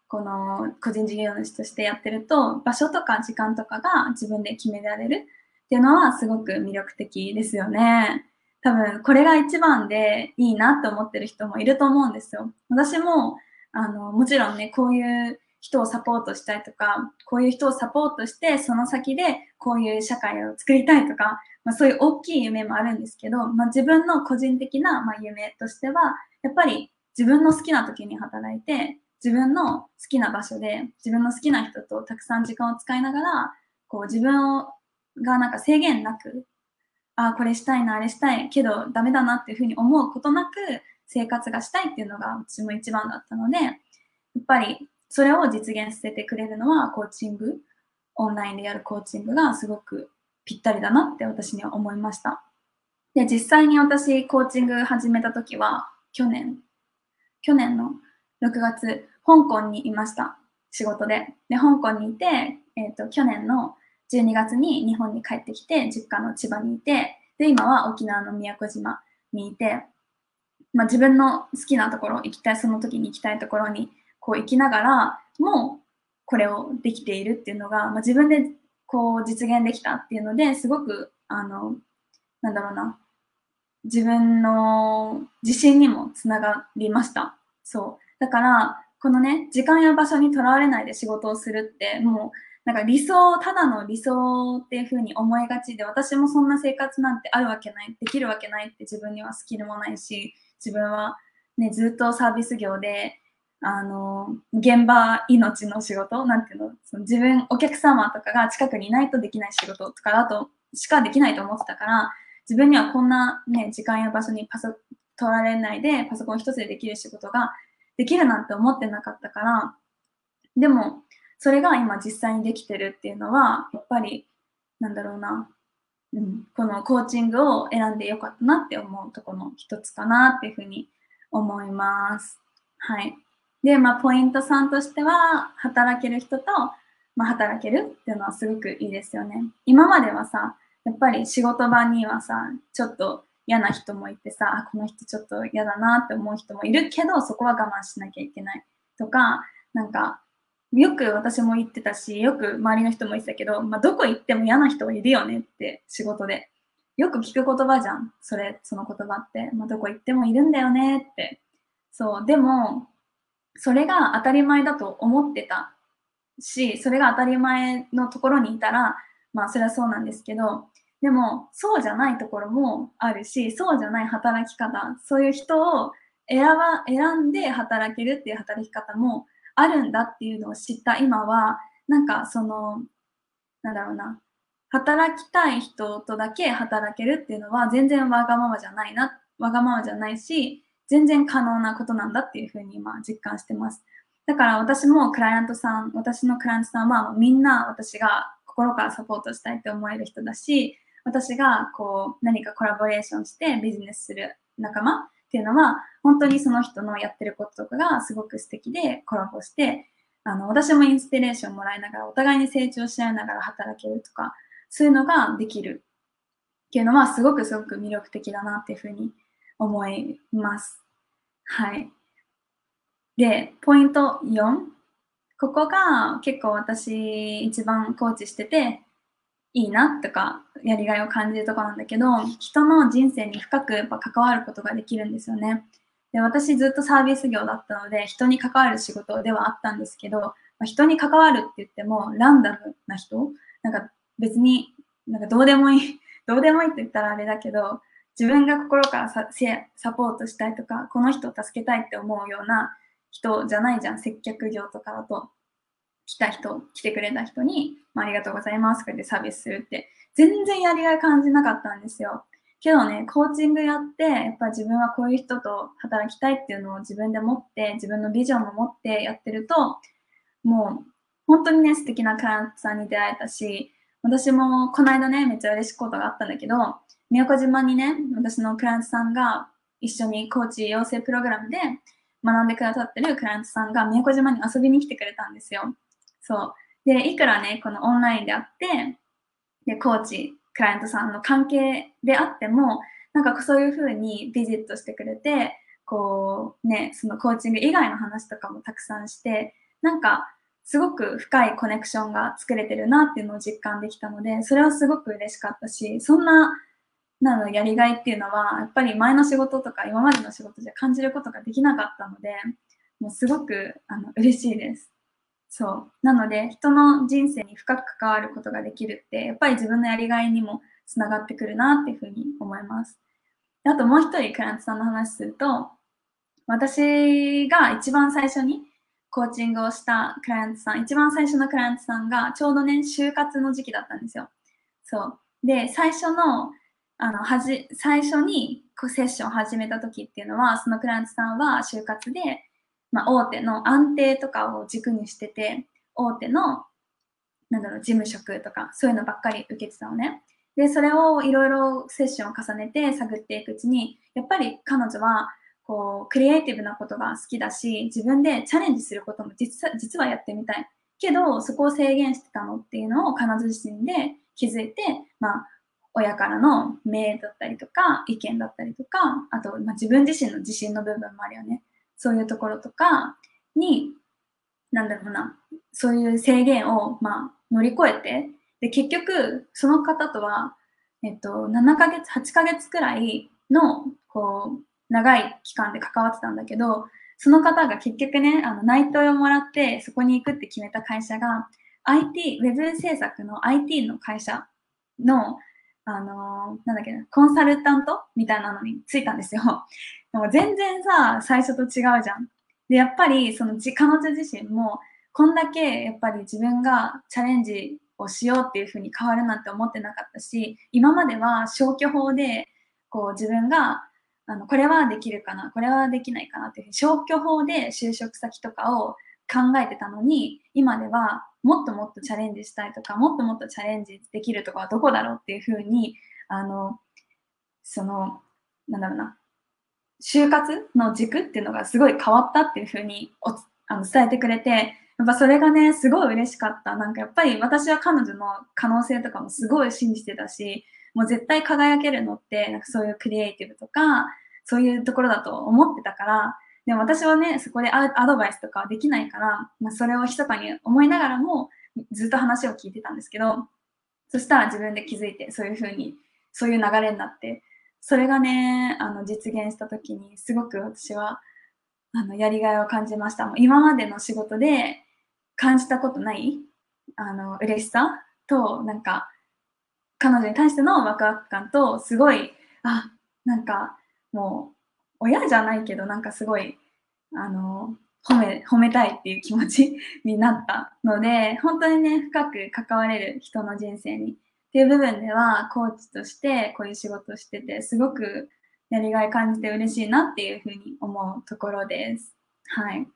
この個人事業主としてやってると、場所とか時間とかが自分で決められるっていうのはすごく魅力的ですよね。多分これが一番でいいなって思ってる人もいると思うんですよ。私もあのもちろんね、こういう人をサポートしたいとか、こういう人をサポートして、その先でこういう社会を作りたいとか、まあ、そういう大きい夢もあるんですけど、まあ、自分の個人的な、まあ、夢としては、やっぱり自分の好きな時に働いて、自分の好きな場所で、自分の好きな人とたくさん時間を使いながら、こう自分をがなんか制限なく、ああ、これしたいな、あれしたい、けどダメだなっていうふうに思うことなく生活がしたいっていうのが私も一番だったので、やっぱりそれを実現させてくれるのはコーチング、オンラインでやるコーチングがすごくぴったりだなって私には思いました。で、実際に私コーチング始めた時は去年、去年の6月、香港にいました。仕事で。で、香港にいて、えっ、ー、と、去年の12月に日本に帰ってきて、実家の千葉にいて、で、今は沖縄の宮古島にいて、まあ、自分の好きなところ、行きたい、その時に行きたいところにこう行きながらもこれをできているっていうのが、まあ、自分でこう実現できたっていうのですごくあのなんだろうな。自分の自信にもつながりました。そう。だからこのね時間や場所にとらわれないで仕事をするってもうなんか理想ただの理想っていう風に思いがちで私もそんな生活なんてあるわけないできるわけないって自分にはスキルもないし自分はねずっとサービス業であの、現場命の仕事？なんていうの？その自分、お客様とかが近くにいないとできない仕事とかだとしかできないと思ってたから、自分にはこんなね、時間や場所にパソ、取られないでパソコン一つでできる仕事ができるなんて思ってなかったから、でも、それが今実際にできてるっていうのは、やっぱり、なんだろうな、うん、このコーチングを選んでよかったなって思うところの一つかなっていうふうに思います。はい。で、まあ、ポイント3としては、働ける人と、まあ、働けるっていうのはすごくいいですよね。今まではさ、やっぱり仕事場にはさ、ちょっと嫌な人もいてさ、あ、この人ちょっと嫌だなって思う人もいるけど、そこは我慢しなきゃいけないとか、なんか、よく私も言ってたし、よく周りの人も言ってたけど、まあ、どこ行っても嫌な人はいるよねって仕事で。よく聞く言葉じゃん。それ、その言葉って。まあ、どこ行ってもいるんだよねって。そう。でも、それが当たり前だと思ってた。し、それが当たり前のところにいたら、まあそれはそうなんですけど、でもそうじゃないところもあるし、そうじゃない働き方、そういう人を選ば、選んで働けるっていう働き方もあるんだっていうのを知った。今は、なんかその、なんだろうな、働きたい人とだけ働けるっていうのは全然わがままじゃないな、わがままじゃないし、全然可能なことなんだっていうふうに今実感してます。だから私もクライアントさん、私のクライアントさんはみんな私が心からサポートしたいって思える人だし、私がこう何かコラボレーションしてビジネスする仲間っていうのは本当にその人のやってることとかがすごく素敵でコラボしてあの私もインスピレーションもらいながらお互いに成長し合いながら働けるとかそういうのができるっていうのはすごくすごく魅力的だなっていうふうに思います。はい。で、ポイント4。ここが結構私一番コーチしてていいなとかやりがいを感じるとこなんだけど、人の人生に深くやっぱ関わることができるんですよね。で私ずっとサービス業だったので人に関わる仕事ではあったんですけど、まあ、人に関わるって言ってもランダムな人？なんか別になんかどうでもいいどうでもいいって言ったらあれだけど自分が心からササポートしたいとか、この人を助けたいって思うような人じゃないじゃん。接客業とかだと。来た人、来てくれた人に、まあ、ありがとうございますってサービスするって、全然やりがい感じなかったんですよ。けどね、コーチングやって、やっぱ自分はこういう人と働きたいっていうのを自分で持って、自分のビジョンも持ってやってると、もう本当にね、素敵なクラさんに出会えたし、私もこの間ね、めっちゃ嬉しいことがあったんだけど、宮古島にね、私のクライアントさんが一緒にコーチ養成プログラムで、学んでくださってるクライアントさんが宮古島に遊びに来てくれたんですよ。そう。で、いくらね、このオンラインであって、で、コーチ、クライアントさんの関係であっても、なんかそういうふうにビジットしてくれて、こうね、そのコーチング以外の話とかもたくさんして、なんかすごく深いコネクションが作れてるなっていうのを実感できたので、それはすごく嬉しかったし、そんな、なのやりがいっていうのは、やっぱり前の仕事とか今までの仕事じゃ感じることができなかったので、もうすごくあの嬉しいです。そう。なので、人の人生に深く関わることができるって、やっぱり自分のやりがいにもつながってくるなっていうふうに思います。あともう一人クライアントさんの話すると、私が一番最初にコーチングをしたクライアントさん、一番最初のクライアントさんがちょうどね、就活の時期だったんですよ。そう。で、最初の、あの、はじ、最初にこうセッションを始めた時っていうのは、そのクライアントさんは就活で、まあ、大手の安定とかを軸にしてて、大手の、なんだろう、事務職とか、そういうのばっかり受けてたのね。で、それをいろいろセッションを重ねて探っていくうちに、やっぱり彼女は、こう、クリエイティブなことが好きだし、自分でチャレンジすることも実は実はやってみたい。けど、そこを制限してたのっていうのを彼女自身で気づいて、まあ、親からの命だったりとか、意見だったりとか、あと、まあ、自分自身の自信の部分もあるよね。そういうところとかに、なんだろうな、そういう制限を、まあ、乗り越えて、で、結局、その方とは、えっと、7ヶ月、8ヶ月くらいの、こう、長い期間で関わってたんだけど、その方が結局ね、あの内定をもらってそこに行くって決めた会社が IT、ウェブ制作の IT の会社の、あの、なんだっけな、コンサルタントみたいなのについたんですよ。*laughs* でも全然さ、最初と違うじゃん。で、やっぱりその彼女自身も、こんだけやっぱり自分がチャレンジをしようっていうふうに変わるなんて思ってなかったし、今までは消去法でこう自分があのこれはできるかなこれはできないかなっていう消去法で就職先とかを考えてたのに今ではもっともっとチャレンジしたいとかもっともっとチャレンジできるとかはどこだろうっていうふうにあのそのなんだろうな就活の軸っていうのがすごい変わったっていうふうにあの伝えてくれてやっぱそれがねすごい嬉しかった。なんかやっぱり私は彼女の可能性とかもすごい信じてたしもう絶対輝けるのって、なんかそういうクリエイティブとか、そういうところだと思ってたから、でも私はね、そこでアドバイスとかできないから、まあ、それを密かに思いながらも、ずっと話を聞いてたんですけど、そしたら自分で気づいて、そういうふうに、そういう流れになって、それがね、あの、実現した時に、すごく私は、あの、やりがいを感じました。もう今までの仕事で感じたことない、あの、嬉しさと、なんか、彼女に対してのワクワク感と、すごい、あ、なんかもう、親じゃないけど、なんかすごい、あの、褒め、褒めたいっていう気持ち *laughs* になったので、本当にね、深く関われる人の人生にっていう部分では、コーチとしてこういう仕事をしてて、すごくやりがい感じて嬉しいなっていうふうに思うところです。はい。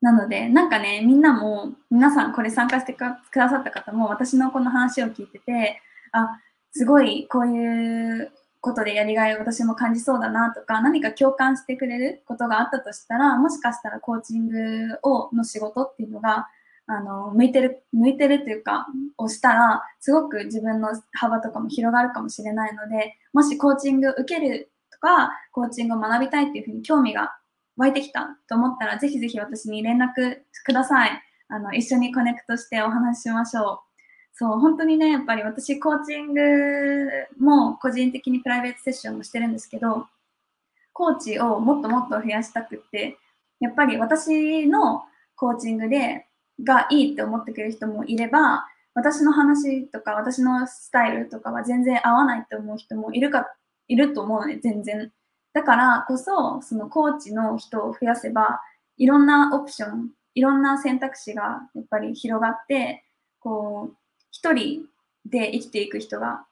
なので、なんかね、みんなも、皆さんこれ参加してくださった方も、私のこの話を聞いてて、あ、すごいこういうことでやりがいを私も感じそうだなとか、何か共感してくれることがあったとしたら、もしかしたらコーチングをの仕事っていうのが、あの、向いてる、向いてるというか、をしたら、すごく自分の幅とかも広がるかもしれないので、もしコーチングを受けるとか、コーチングを学びたいっていうふうに興味が湧いてきたと思ったら、ぜひぜひ私に連絡ください。あの、一緒にコネクトしてお話ししましょう。そう、本当にね、やっぱり私、コーチングも個人的にプライベートセッションもしてるんですけど、コーチをもっともっと増やしたくって、やっぱり私のコーチングで、がいいって思ってくれる人もいれば、私の話とか私のスタイルとかは全然合わないって思う人もいるか、いると思うね、全然。だからこそ、そのコーチの人を増やせば、いろんなオプション、いろんな選択肢がやっぱり広がって、こう、一人で生きていく人が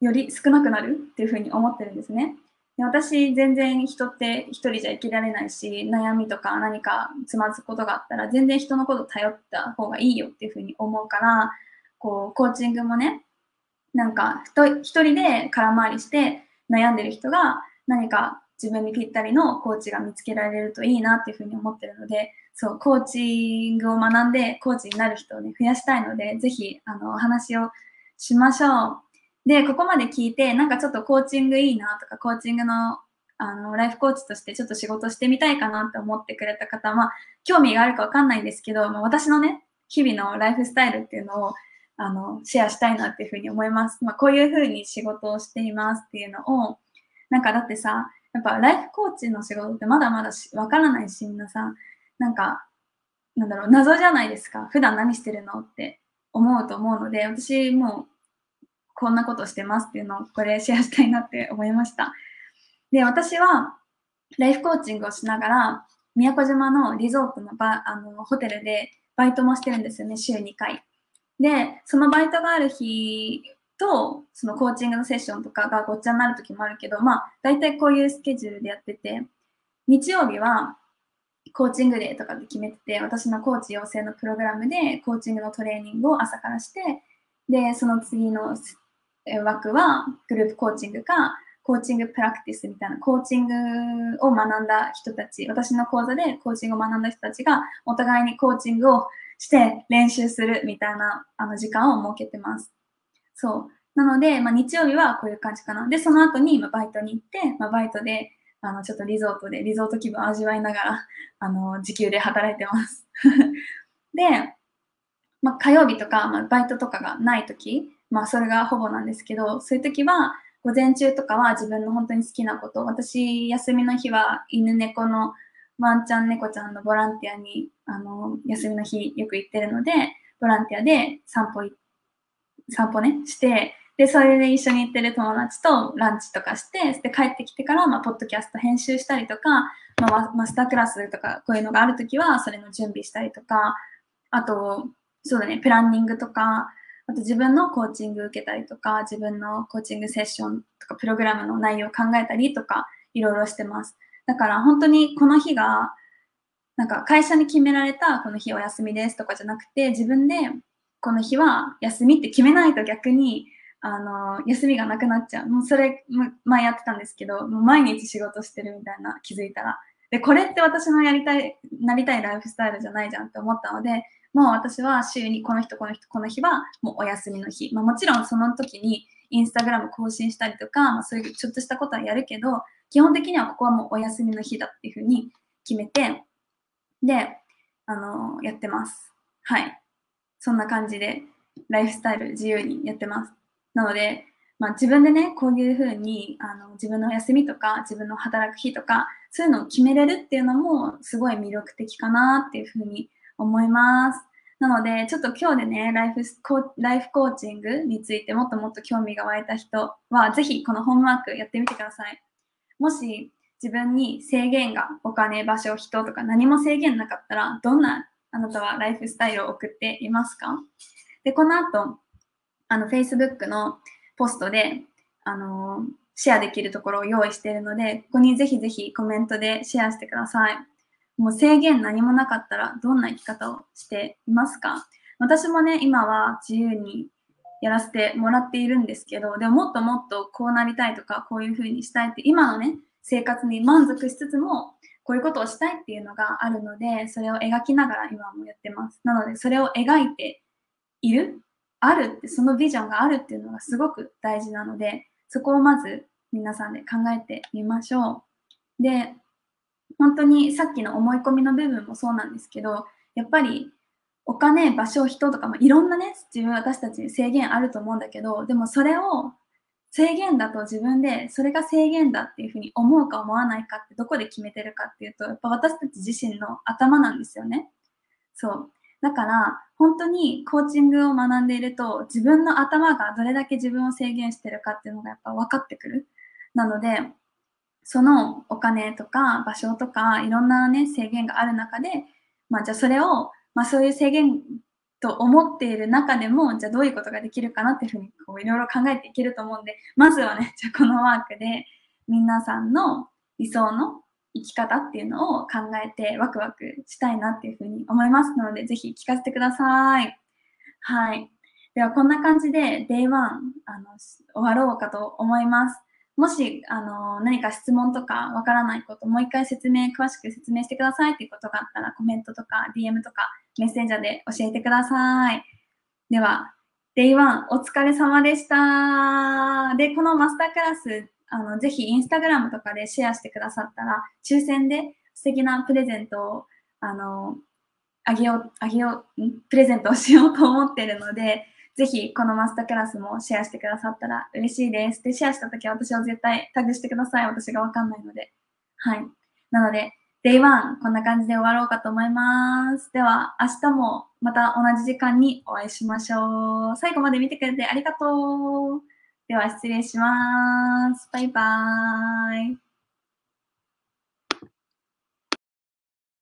より少なくなるっていうふうに思ってるんですね。で私、全然人って一人じゃ生きられないし、悩みとか何かつまずくことがあったら、全然人のこと頼った方がいいよっていうふうに思うから、こう、コーチングもね、なんか、一人で空回りして悩んでる人が何か自分にぴったりのコーチが見つけられるといいなっていうふうに思ってるので、そう、コーチングを学んでコーチになる人をね、増やしたいので、ぜひ、あの、お話をしましょう。で、ここまで聞いて、なんかちょっとコーチングいいなとか、コーチングの、あの、ライフコーチとしてちょっと仕事してみたいかなって思ってくれた方は、興味があるかわかんないんですけど、まあ、私のね、日々のライフスタイルっていうのを、あの、シェアしたいなっていうふうに思います。まあ、こういうふうに仕事をしていますっていうのを、なんかだってさ、やっぱライフコーチの仕事ってまだまだわからないし、みんなさ、なんか、なんだろう、謎じゃないですか。普段何してるのって思うと思うので、私もうこんなことしてますっていうのをこれシェアしたいなって思いました。で、私はライフコーチングをしながら、宮古島のリゾートのバあのホテルでバイトもしてるんですよね、週2回。で、そのバイトがある日と、そのコーチングのセッションとかがごっちゃになる時もあるけど、まあ、大体こういうスケジュールでやってて、日曜日はコーチングデーとかで決めてて、私のコーチ養成のプログラムでコーチングのトレーニングを朝からして、で、その次の枠はグループコーチングか、コーチングプラクティスみたいな、コーチングを学んだ人たち、私の講座でコーチングを学んだ人たちが、お互いにコーチングをして練習するみたいなあの時間を設けてます。そう。なので、まあ、日曜日はこういう感じかな。で、その後に、まバイトに行って、まあ、バイトで、あの、ちょっとリゾートで、リゾート気分を味わいながら、あの、時給で働いてます。*laughs* で、まあ、火曜日とか、まあ、バイトとかがない時まあそれがほぼなんですけど、そういう時は午前中とかは自分の本当に好きなこと、私休みの日は犬猫のワンちゃん猫ちゃんのボランティアにあの休みの日よく行ってるので、ボランティアで散歩、散歩ね、して、で、それで一緒に行ってる友達とランチとかして、で、帰ってきてから、まあ、ポッドキャスト編集したりとか、まあ、マスタークラスとか、こういうのがあるときは、それの準備したりとか、あと、そうだね、プランニングとか、あと自分のコーチング受けたりとか、自分のコーチングセッションとか、プログラムの内容を考えたりとか、いろいろしてます。だから本当にこの日が、なんか会社に決められたこの日お休みですとかじゃなくて、自分でこの日は休みって決めないと逆に、あの、休みがなくなっちゃう。もうそれ、前やってたんですけど、もう毎日仕事してるみたいな気づいたら。で、これって私のやりたい、なりたいライフスタイルじゃないじゃんって思ったので、もう私は週にこの人、この人、この日はもうお休みの日。まあ、もちろんその時にインスタグラム更新したりとか、まあ、そういうちょっとしたことはやるけど、基本的にはここはもうお休みの日だっていうふうに決めて、で、あのー、やってます。はい。そんな感じで、ライフスタイル自由にやってます。なので、まあ、自分でね、こういうふうにあの自分の休みとか、自分の働く日とか、そういうのを決めれるっていうのも、すごい魅力的かなっていうふうに思います。なので、ちょっと今日でね、ライフライフコーチングについてもっともっと興味が湧いた人は、ぜひこのホームワークやってみてください。もし自分に制限がお金、場所、人とか何も制限なかったら、どんなあなたはライフスタイルを送っていますか？で、この後、あの、Facebook のポストで、あのシェアできるところを用意しているので、ここにぜひぜひコメントでシェアしてください。もう制限何もなかったらどんな生き方をしていますか？私もね、今は自由にやらせてもらっているんですけど、でももっともっとこうなりたいとか、こういうふうにしたいって、今のね、生活に満足しつつも、こういうことをしたいっていうのがあるので、それを描きながら今もやってます。なので、それを描いている、あるって、そのビジョンがあるっていうのがすごく大事なので、そこをまず皆さんで考えてみましょう。で、本当にさっきの思い込みの部分もそうなんですけど、やっぱりお金、場所、人とか、まあ、いろんなね、自分、私たちに制限あると思うんだけど、でもそれを制限だと自分で、それが制限だっていうふうに思うか思わないかってどこで決めてるかっていうと、やっぱ私たち自身の頭なんですよね。そう。だから、本当にコーチングを学んでいると、自分の頭がどれだけ自分を制限してるかっていうのがやっぱ分かってくる。なので、そのお金とか場所とかいろんなね制限がある中で、まあ、じゃあそれを、まあ、そういう制限と思っている中でもじゃあどういうことができるかなっていうふうにこういろいろ考えていけると思うんでまずはねじゃあこのワークで皆さんの理想の生き方っていうのを考えてワクワクしたいなっていうふうに思いますのでぜひ聞かせてください。はい。ではこんな感じで Day1 あの終わろうかと思います。もし、あの、何か質問とかわからないこと、もう一回説明、詳しく説明してくださいっていうことがあったら、コメントとか DM とかメッセンジャーで教えてください。では、Day1 お疲れ様でした。で、このマスタークラス、あの、ぜひインスタグラムとかでシェアしてくださったら、抽選で素敵なプレゼントを、あの、あげよう、あげよう、プレゼントをしようと思ってるので、ぜひこのマスタークラスもシェアしてくださったら嬉しいです。で、シェアしたときは私を絶対タグしてください。私がわかんないので。はい。なので、Day1 こんな感じで終わろうかと思います。では、明日もまた同じ時間にお会いしましょう。最後まで見てくれてありがとう。では、失礼します。バイバーイ。